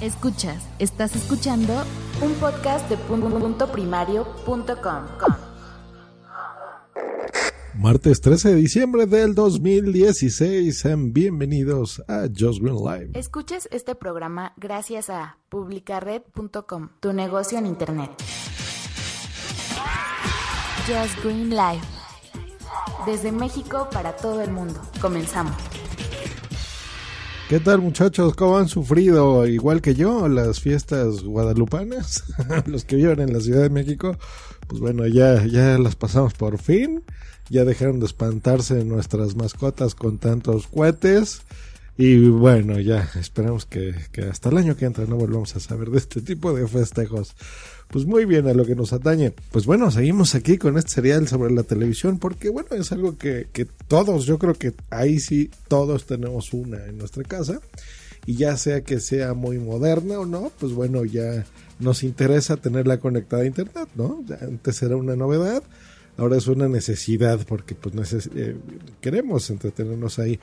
Escuchas, estás escuchando un podcast de punto primario.com. Martes 13 de diciembre del 2016. Sean bienvenidos a Just Green Live. Escuches este programa gracias a publicared.com, tu negocio en internet. Just Green Live. Desde México para todo el mundo. Comenzamos. ¿Qué tal muchachos? ¿Cómo han sufrido, igual que yo, las fiestas guadalupanas? Los que viven en la Ciudad de México, pues bueno, ya, ya las pasamos por fin. Ya dejaron de espantarse nuestras mascotas con tantos cohetes. Y bueno, ya esperamos que, que hasta el año que entra no volvamos a saber de este tipo de festejos. Pues muy bien, a lo que nos atañe. Pues bueno, seguimos aquí con este serial sobre la televisión porque bueno, es algo que, que todos, yo creo que ahí sí todos tenemos una en nuestra casa. Y ya sea que sea muy moderna o no, pues bueno, ya nos interesa tenerla conectada a internet, ¿no? Ya antes era una novedad, ahora es una necesidad porque pues neces eh, queremos entretenernos ahí.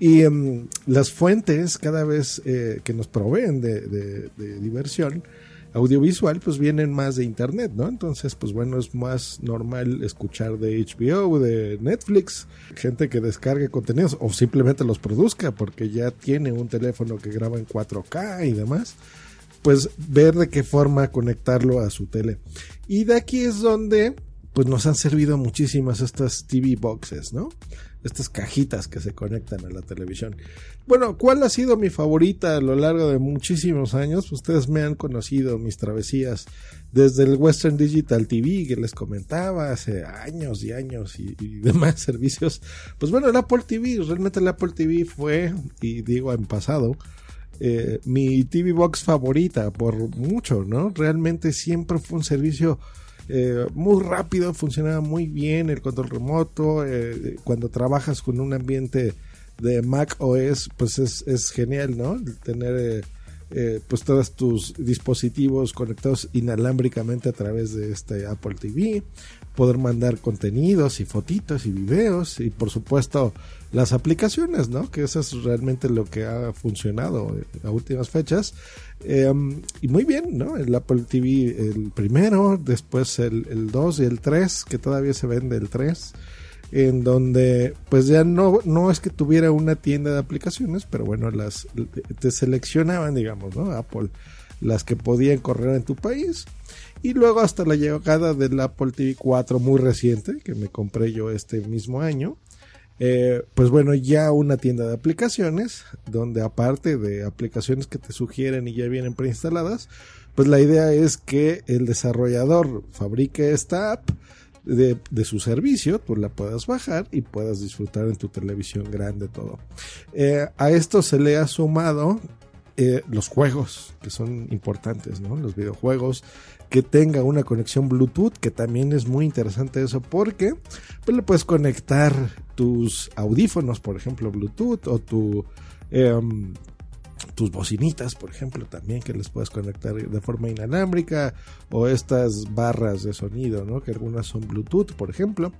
Y um, las fuentes cada vez eh, que nos proveen de, diversión audiovisual pues vienen más de internet, ¿no? Entonces pues bueno es más normal escuchar de HBO, de Netflix, gente que descargue contenidos o simplemente los produzca porque ya tiene un teléfono que graba en 4K y demás pues ver de qué forma conectarlo a su tele. Y de aquí es donde pues nos han servido muchísimas estas TV boxes, ¿no? Estas cajitas que se conectan a la televisión. Bueno, ¿cuál ha sido mi favorita a lo largo de muchísimos años? Ustedes me han conocido mis travesías desde el Western Digital TV que les comentaba hace años y años y, demás servicios. Pues bueno, el Apple TV, realmente el Apple TV fue, y digo en pasado, eh, mi TV Box favorita por mucho, ¿no? Realmente siempre fue un servicio eh, muy rápido, funcionaba muy bien el control remoto. Eh, cuando trabajas con un ambiente de Mac OS, pues es, es genial, ¿no? Tener eh, pues todos tus dispositivos conectados inalámbricamente a través de este Apple TV, poder mandar contenidos y fotitos y videos y por supuesto las aplicaciones, ¿no? Que eso es realmente lo que ha funcionado a últimas fechas. Eh, y muy bien, ¿no? El Apple TV el primero, después el, el 2 y el 3, que todavía se vende el 3 en donde pues ya no, no es que tuviera una tienda de aplicaciones, pero bueno, las te seleccionaban, digamos, ¿no? Apple, las que podían correr en tu país. Y luego hasta la llegada del Apple TV 4 muy reciente, que me compré yo este mismo año. Eh, pues bueno, ya una tienda de aplicaciones, donde aparte de aplicaciones que te sugieren y ya vienen preinstaladas, pues la idea es que el desarrollador fabrique esta app, de, de, su servicio, tú la puedas bajar y puedas disfrutar en tu televisión grande todo. Eh, a esto se le ha sumado eh, los juegos, que son importantes, ¿no? Los videojuegos, que tenga una conexión Bluetooth, que también es muy interesante eso, porque pues, le puedes conectar tus audífonos, por ejemplo, Bluetooth, o tu... Eh, tus bocinitas, por ejemplo, también que les puedes conectar de forma inalámbrica o estas barras de sonido, ¿no? Que algunas son Bluetooth, por ejemplo.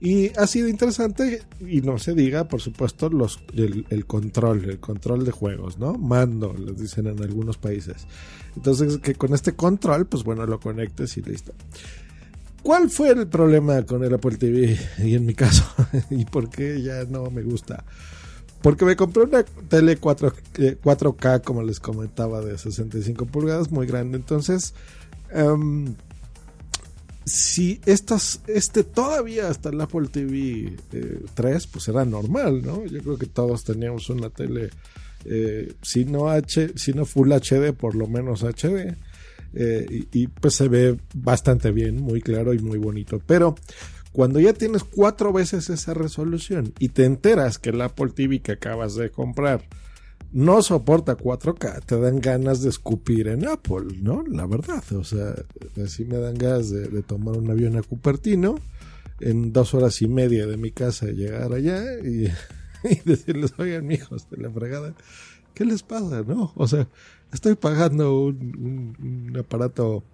Y ha sido interesante y no se diga, por supuesto, los, el, el control, el control de juegos, ¿no? Mando, les dicen en algunos países. Entonces, que con este control, pues bueno, lo conectes y listo. ¿Cuál fue el problema con el Apple TV? Y en mi caso, ¿y por qué ya no me gusta? Porque me compré una tele 4, eh, 4K, como les comentaba, de 65 pulgadas, muy grande. Entonces, um, si estas, este todavía hasta el Apple TV eh, 3, pues era normal, ¿no? Yo creo que todos teníamos una tele, eh, si, no si no Full HD, por lo menos HD. Eh, y pues se ve bastante bien, muy claro y muy bonito. Pero cuando ya tienes cuatro veces esa resolución y te enteras que el Apple TV que acabas de comprar no soporta 4K, te dan ganas de escupir en Apple, ¿no? La verdad, o sea, así me dan ganas de, tomar un avión a Cupertino en dos horas y media de mi casa llegar allá y, decirles, oigan, hijos de la fregada, ¿qué les pasa, no? O sea, estoy pagando un, aparato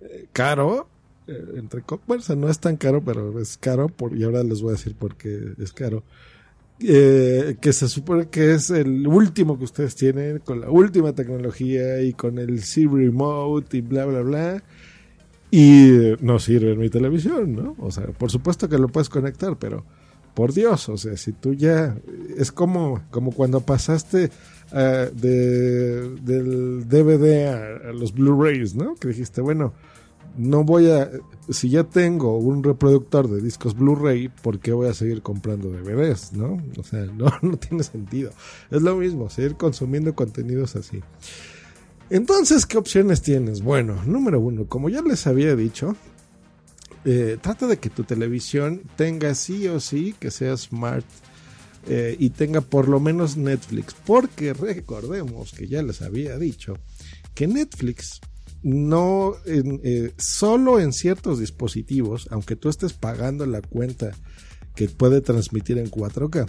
eh, caro, entre bueno, no es tan caro, pero es caro, por, y ahora les voy a decir por qué es caro eh, que se supone que es el último que ustedes tienen, con la última tecnología y con el C Remote y bla, bla, bla. Y no sirve en mi televisión, ¿no? O sea, por supuesto que lo puedes conectar, pero por Dios, o sea, si tú ya. Es como, como cuando pasaste uh, de, del DVD a, a los Blu-rays, ¿no? Que dijiste, bueno no voy a, si ya tengo un reproductor de discos Blu-ray, ¿por qué voy a seguir comprando DVDs? ¿No? O sea, no, no tiene sentido. Es lo mismo, seguir consumiendo contenidos así. Entonces, ¿qué opciones tienes? Bueno, número uno, como ya les había dicho, eh, trata de que tu televisión tenga sí o sí que sea smart eh, y tenga por lo menos Netflix, porque recordemos que ya les había dicho que Netflix no eh, solo en ciertos dispositivos, aunque tú estés pagando la cuenta que puede transmitir en 4K,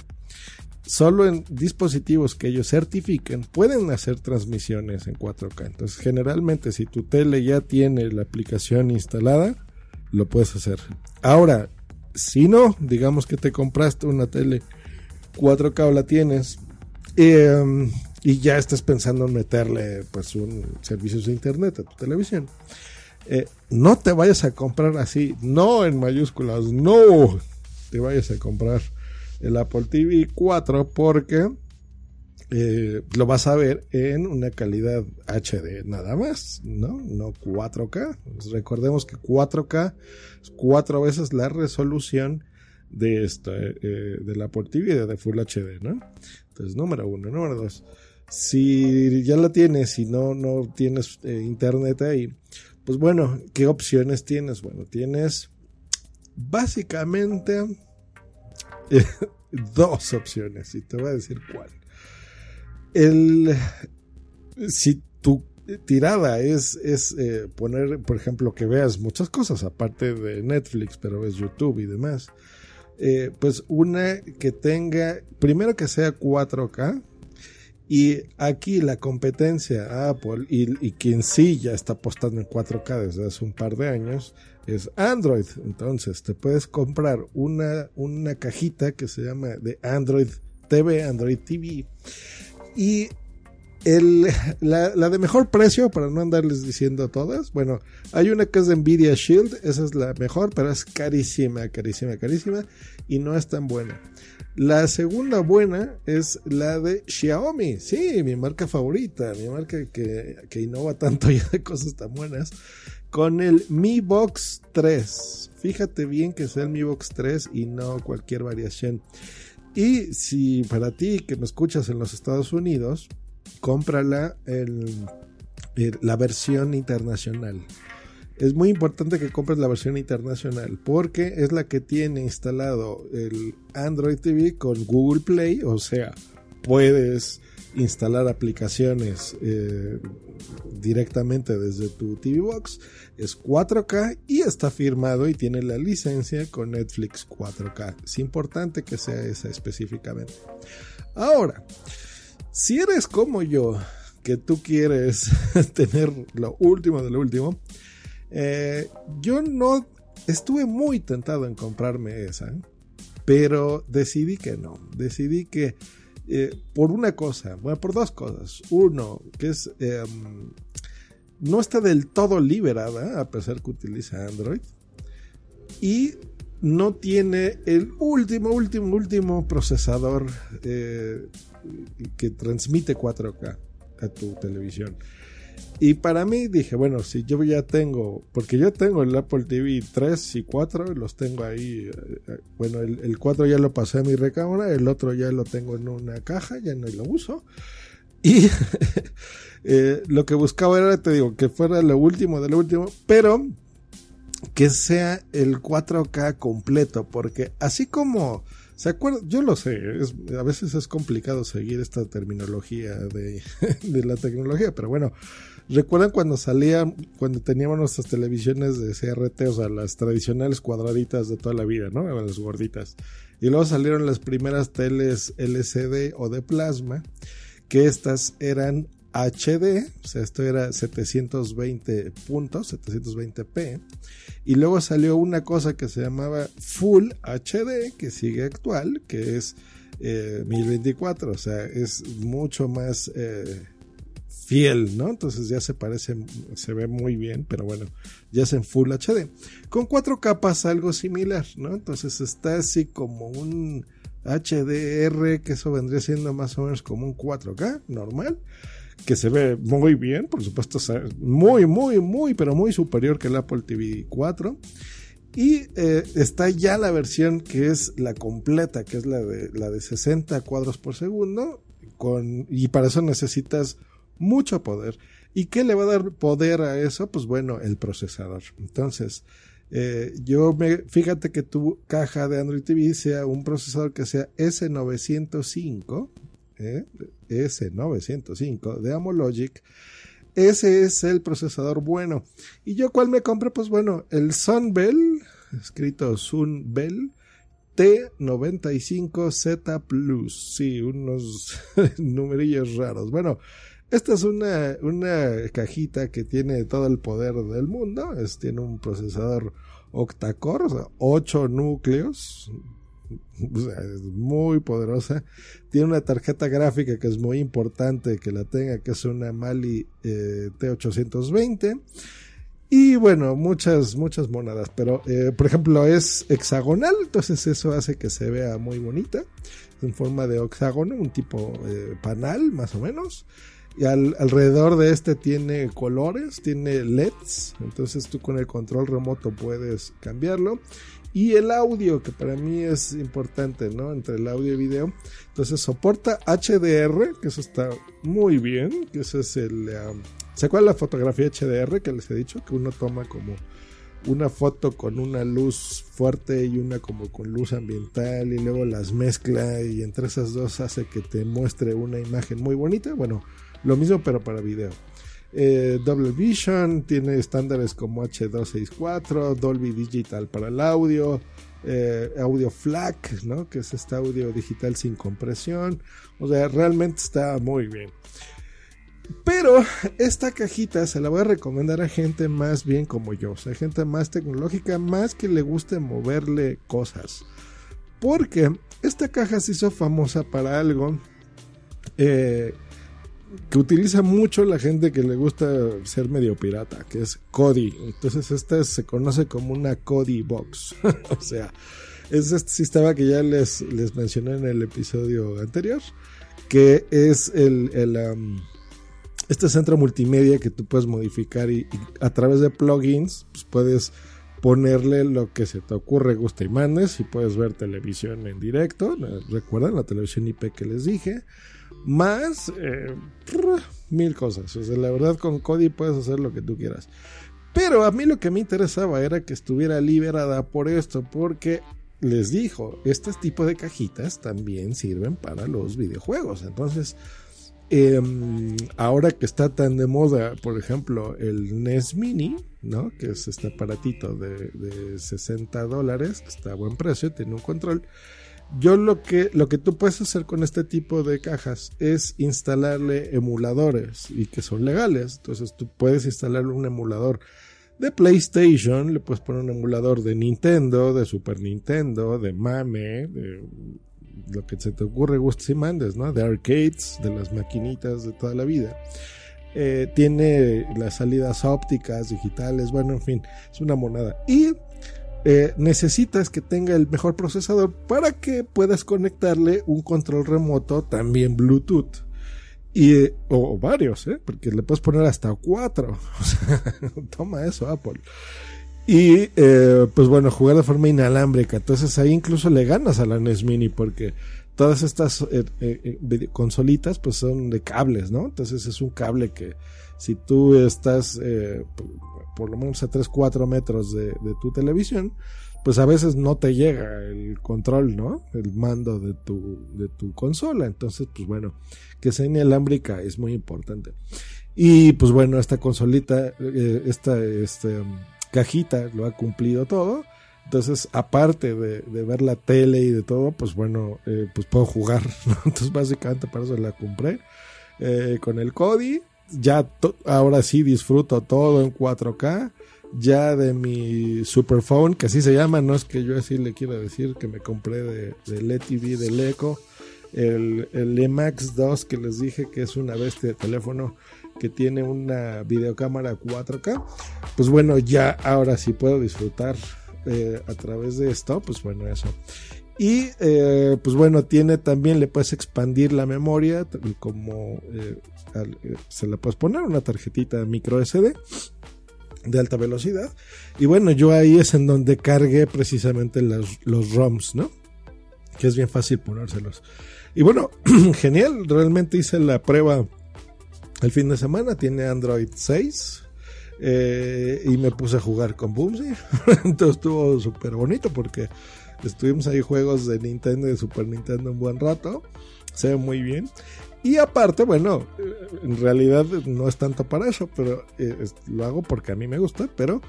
solo en dispositivos que ellos certifiquen pueden hacer transmisiones en 4K. Entonces, generalmente si tu tele ya tiene la aplicación instalada, lo puedes hacer. Ahora, si no, digamos que te compraste una tele 4K o la tienes, eh, y ya estás pensando en meterle pues un servicios de internet a tu televisión. Eh, no te vayas a comprar así, no en mayúsculas, no te vayas a comprar el Apple TV 4 porque eh, lo vas a ver en una calidad HD nada más, ¿no? No 4K. recordemos que 4K es cuatro veces la resolución de esto, eh, del Apple TV de Full HD, ¿no? Entonces, número uno. Número dos si ya la tienes y no, no tienes eh, internet ahí, pues bueno, ¿qué opciones tienes? Bueno, tienes básicamente eh, dos opciones y te voy a decir cuál. El, si tu tirada es, es eh, poner, por ejemplo, que veas muchas cosas aparte de Netflix, pero ves YouTube y demás, pues una que tenga, primero que sea 4K, y aquí la competencia Apple y, quien sí ya está apostando en 4K desde hace un par de años es Android. Entonces te puedes comprar una, una cajita que se llama de Android TV, Android TV. Y la, de mejor precio, para no andarles diciendo todas, bueno, hay una que es de Nvidia Shield, esa es la mejor, pero es carísima, carísima, carísima y no es tan buena. La segunda buena es la de Xiaomi. Sí, mi marca favorita, mi marca que, que innova tanto ya de cosas tan buenas. Con el Mi Box 3. Fíjate bien que sea el Mi Box 3 y no cualquier variación. Y si para ti que me escuchas en los Estados Unidos, cómprala en la versión internacional es muy importante que compres la versión internacional porque es la que tiene instalado el Android TV con Google Play, o sea, puedes instalar aplicaciones eh, directamente desde tu TV Box. Es 4K y está firmado y tiene la licencia con Netflix 4K. Es importante que sea esa específicamente. Ahora, si eres como yo, que tú quieres tener lo último de lo último, eh, yo no estuve muy tentado en comprarme esa, pero decidí que no. Decidí que eh, por una cosa, bueno, por dos cosas. Uno, que es em, no está del todo liberada, a pesar que utiliza Android. Y no tiene el último, último, último procesador eh, que transmite 4K a tu televisión. Y para mí dije, bueno, si yo ya tengo, porque yo tengo el Apple TV 3 y 4, los tengo ahí, eh, eh, bueno, el, 4 ya lo pasé a mi recámara, el otro ya lo tengo en una caja, ya no lo uso. Y eh, lo que buscaba era, te digo, que fuera lo último de lo último, pero que sea el 4K completo, porque así como ¿Se acuerdan? Yo lo sé, a veces es complicado seguir esta terminología de, de la tecnología, pero bueno, ¿recuerdan cuando salía, cuando teníamos nuestras televisiones de CRT, o sea, las tradicionales cuadraditas de toda la vida, ¿no? Las gorditas. Y luego salieron las primeras teles LCD o de plasma, que estas eran HD, o sea, esto era 720 puntos, 720p, y luego salió una cosa que se llamaba Full HD, que sigue actual, que es 1024, eh, o sea, es mucho más eh, fiel, ¿no? Entonces ya se parece, se ve muy bien, pero bueno, ya es en Full HD. Con cuatro capas algo similar, ¿no? Entonces está así como un HDR, que eso vendría siendo más o menos como un 4K normal que se ve muy bien, por supuesto, muy, muy, muy, pero muy superior que el Apple TV 4. Y eh, está ya la versión que es la completa, que es la de, la de 60 cuadros por segundo, con, y para eso necesitas mucho poder. ¿Y qué le va a dar poder a eso? Pues bueno, el procesador. Entonces, eh, yo me, fíjate que tu caja de Android TV sea un procesador que sea S905, ¿eh? S905 de Amologic. Ese es el procesador bueno. ¿Y yo cuál me compré? Pues bueno, el Sunbell, escrito Sunbell T95Z Plus. Sí, unos numerillos raros. Bueno, esta es una, una cajita que tiene todo el poder del mundo. Es, tiene un procesador octa-core, o sea, 8 núcleos, es muy poderosa. Tiene una tarjeta gráfica que es muy importante que la tenga, que es una Mali eh, T820. Y bueno, muchas, muchas monedas. Pero, eh, por ejemplo, es hexagonal, entonces eso hace que se vea muy bonita. En forma de hexágono, un tipo eh, panal, más o menos. Y alrededor de este tiene colores, tiene LEDs. Entonces tú con el control remoto puedes cambiarlo y el audio, que para mí es importante, ¿no? Entre el audio y video. Entonces soporta HDR, que eso está muy bien, que ese es el... Um, ¿Se acuerdan la fotografía HDR que les he dicho? Que uno toma como una foto con una luz fuerte y una como con luz ambiental y luego las mezcla y entre esas dos hace que te muestre una imagen muy bonita. Bueno, lo mismo pero para video. Eh, Double Vision, tiene estándares como H264, Dolby Digital para el audio, eh, audio FLAC, ¿no? que es este audio digital sin compresión. O sea, realmente está muy bien. Pero esta cajita se la voy a recomendar a gente más bien como yo, o sea, gente más tecnológica, más que le guste moverle cosas. Porque esta caja se hizo famosa para algo eh, que utiliza mucho la gente que le gusta ser medio pirata, que es Kodi. Entonces esta se conoce como una Kodi Box. o sea, es este sistema que ya les, les mencioné en el episodio anterior, que es el, este centro multimedia que tú puedes modificar y, a través de plugins pues puedes ponerle lo que se te ocurre, gusta y mandes y puedes ver televisión en directo. Recuerdan la televisión IP que les dije más eh, mil cosas. O sea, la verdad con Cody puedes hacer lo que tú quieras. Pero a mí lo que me interesaba era que estuviera liberada por esto, porque les dijo, este tipo de cajitas también sirven para los videojuegos. Entonces, em, ahora que está tan de moda, por ejemplo, el NES Mini, ¿no? Que es este aparatito de, de 60 dólares, está a buen precio, tiene un control yo lo que, lo que tú puedes hacer con este tipo de cajas es instalarle emuladores y que son legales. Entonces tú puedes instalarle un emulador de PlayStation, le puedes poner un emulador de Nintendo, de Super Nintendo, de Mame, de lo que se te ocurre, gustes y mandes, ¿no? De arcades, de las maquinitas de toda la vida. Eh, tiene las salidas ópticas, digitales, bueno, en fin, es una monada. Y eh, necesitas que tenga el mejor procesador para que puedas conectarle un control remoto también Bluetooth. Y, eh, o, varios, ¿eh? porque le puedes poner hasta cuatro. toma eso, Apple. Y pues bueno, jugar de forma inalámbrica. Entonces ahí incluso le ganas a la NES Mini porque todas estas consolitas pues son de cables, ¿no? Entonces es un cable que si tú estás por lo menos a 3-4 metros de, tu televisión, pues a veces no te llega el control, ¿no? El mando de tu, de tu consola. Entonces, pues bueno, que sea inalámbrica es muy importante. Y pues bueno, esta consolita, eh, esta este, cajita lo ha cumplido todo. Entonces, aparte de, ver la tele y de todo, pues bueno, eh, pues puedo jugar. Entonces, básicamente para eso la compré. Eh, con el Kodi, ya ahora sí disfruto todo en 4K. Ya de mi Superphone, que así se llama, no es que yo así le quiera decir que me compré de, del ETV del Eco. El, el EMAX 2 que les dije que es una bestia de teléfono que tiene una videocámara 4K. Pues bueno, ya ahora sí puedo disfrutar eh, a través de esto, pues bueno, eso. Y eh, pues bueno, tiene también, le puedes expandir la memoria, como eh, se le puedes poner una tarjetita micro SD de alta velocidad. Y bueno, yo ahí es en donde cargué precisamente los, los ROMs, ¿no? Que es bien fácil ponérselos. Y bueno, genial, realmente hice la prueba el fin de semana, tiene Android 6. Eh, y me puse a jugar con Boomsy. Entonces estuvo súper bonito porque estuvimos ahí juegos de Nintendo y de Super Nintendo un buen rato. Se ve muy bien. Y aparte, bueno, en realidad no es tanto para eso, pero eh, lo hago porque a mí me gusta, pero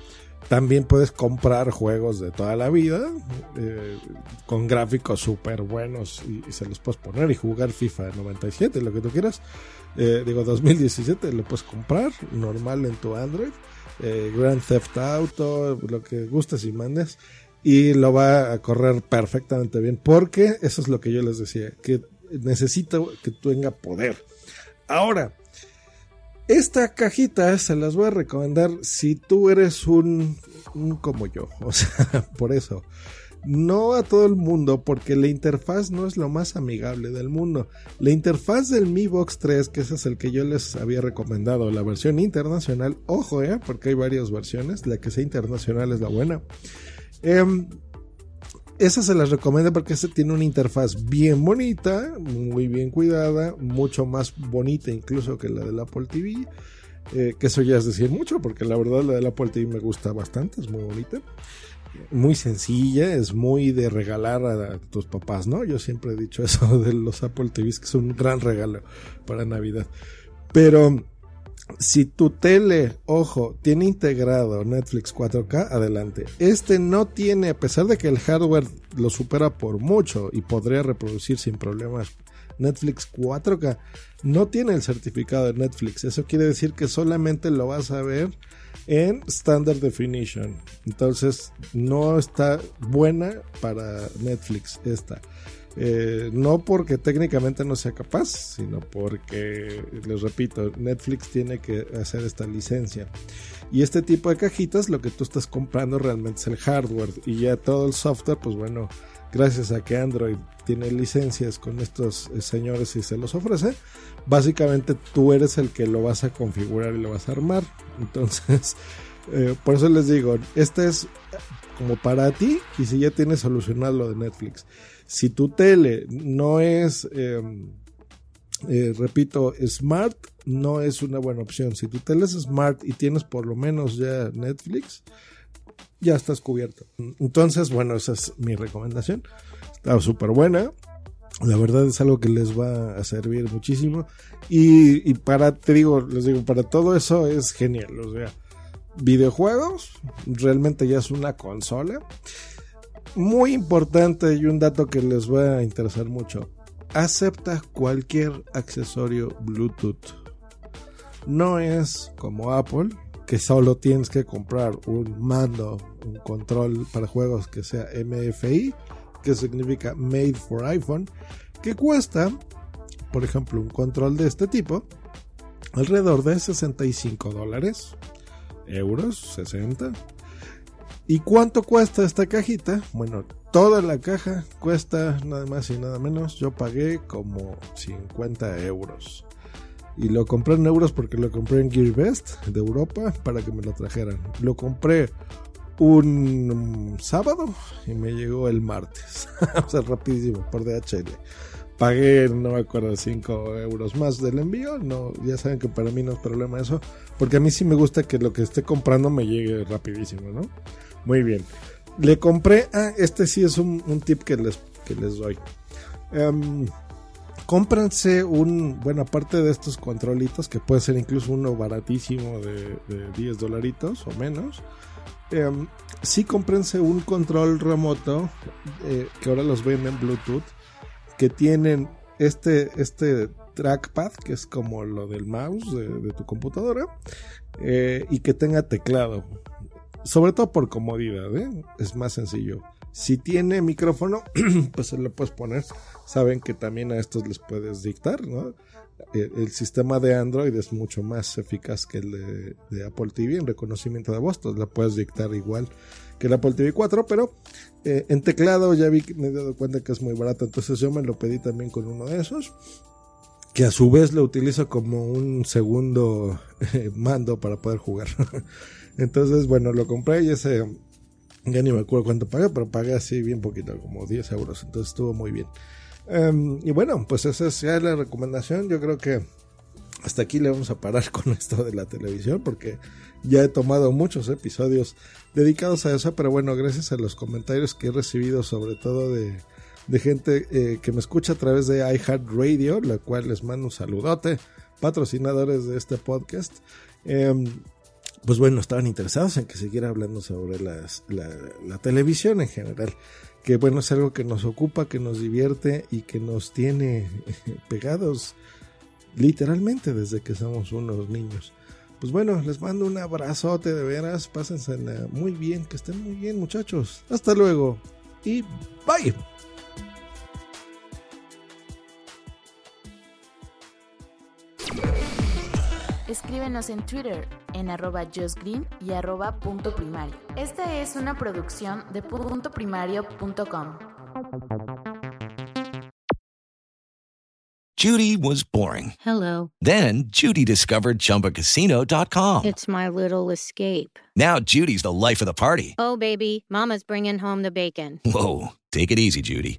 también puedes comprar juegos de toda la vida eh, con gráficos súper buenos y, se los puedes poner y jugar FIFA 97, lo que tú quieras eh, digo 2017 lo puedes comprar normal en tu Android Grand Theft Auto lo que gustes y mandes y lo va a correr perfectamente bien porque eso es lo que yo les decía que necesito que tenga poder ahora esta cajita se las voy a recomendar si tú eres un, un como yo o sea por eso no a todo el mundo porque la interfaz no es lo más amigable del mundo. La interfaz del Mi Box 3, que ese es el que yo les había recomendado, la versión internacional, ojo, eh, porque hay varias versiones, la que sea internacional es la buena. Em, esa se las recomiendo porque ese tiene una interfaz bien bonita, muy bien cuidada, mucho más bonita incluso que la del Apple TV. Eh, que eso ya es decir mucho, porque la verdad la del Apple TV me gusta bastante, es muy bonita muy sencilla, es muy de regalar a, tus papás, ¿no? Yo siempre he dicho eso de los Apple TVs, que es un gran regalo para Navidad. Pero si tu tele, ojo, tiene integrado Netflix 4K, adelante. Este no tiene, a pesar de que el hardware lo supera por mucho y podría reproducir sin problemas Netflix 4K, no tiene el certificado de Netflix. Eso quiere decir que solamente lo vas a ver en Standard Definition. Entonces no está buena para Netflix esta. Eh, no porque técnicamente no sea capaz, sino porque, les repito, Netflix tiene que hacer esta licencia. Y este tipo de cajitas, lo que tú estás comprando realmente es el hardware. Y ya todo el software, pues bueno, gracias a que Android tiene licencias con estos eh, señores y se los ofrece, básicamente tú eres el que lo vas a configurar y lo vas a armar. Entonces, eh, por eso les digo, este es como para ti y si ya tienes solucionado lo de Netflix. Si tu tele no es, em, eh, repito, smart, no es una buena opción. Si tu tele es smart y tienes por lo menos ya Netflix, ya estás cubierto. Entonces, bueno, esa es mi recomendación. Está súper buena. La verdad es algo que les va a servir muchísimo. Y, para, te digo, les digo, para todo eso es genial. O sea, videojuegos, realmente ya es una consola. Muy importante y un dato que les va a interesar mucho. Acepta cualquier accesorio Bluetooth. No es como Apple, que solo tienes que comprar un mando, un control para juegos que sea MFI que significa Made for iPhone, que cuesta, por ejemplo, un control de este tipo, alrededor de 65 dólares, euros, 60. ¿Y cuánto cuesta esta cajita? Bueno, toda la caja cuesta nada más y nada menos. Yo pagué como 50 euros. Y lo compré en euros porque lo compré en GearBest de Europa para que me lo trajeran. Lo compré un sábado y me llegó el martes. o sea, rapidísimo, por DHL. Pagué, no me acuerdo, 5 euros más del envío. No, ya saben que para mí no es problema eso. Porque a mí sí me gusta que lo que esté comprando me llegue rapidísimo, ¿no? Muy bien. le compré. Ah, este sí es un, tip que les, que les doy. Um, un, bueno, aparte de estos controlitos, que puede ser incluso uno baratísimo de, 10 dolaritos o menos, eh, sí cómprense un control remoto, eh, que ahora los venden en Bluetooth, que tienen este, este trackpad, que es como lo del mouse de, tu computadora, eh, y que tenga teclado. Sobre todo por comodidad, ¿eh? es más sencillo. Si tiene micrófono, pues se lo puedes poner. Saben que también a estos les puedes dictar, ¿no? El, sistema de Android es mucho más eficaz que el de, Apple TV en reconocimiento de voz. Entonces la puedes dictar igual que el Apple TV 4, pero eh, en teclado ya vi me he dado cuenta que es muy barato. Entonces yo me lo pedí también con uno de esos que a su vez lo utilizo como un segundo eh, mando para poder jugar. Entonces, bueno, lo compré y ese ya ni me acuerdo cuánto pagué, pero pagué así bien poquito, como 10 euros. Entonces estuvo muy bien. Em, y bueno, pues esa es ya la recomendación. Yo creo que hasta aquí le vamos a parar con esto de la televisión porque ya he tomado muchos episodios dedicados a eso. Pero bueno, gracias a los comentarios que he recibido, sobre todo de, gente eh, que me escucha a través de iHeartRadio, la cual les mando un saludote, patrocinadores de este podcast. Em, pues bueno, estaban interesados en que siguiera hablando sobre la, televisión en general. Que bueno, es algo que nos ocupa, que nos divierte y que nos tiene pegados literalmente desde que somos unos niños. Pues bueno, les mando un abrazote de veras, pásense muy bien, que estén muy bien muchachos. Hasta luego y bye. Escríbenos en Twitter en arroba justgreen y arroba punto primario. Esta es una producción de puntoprimario.com. Judy was boring. Hello. Then Judy discovered chumbacasino.com. It's my little escape. Now Judy's the life of the party. Oh, baby, mama's bringing home the bacon. Whoa, take it easy, Judy.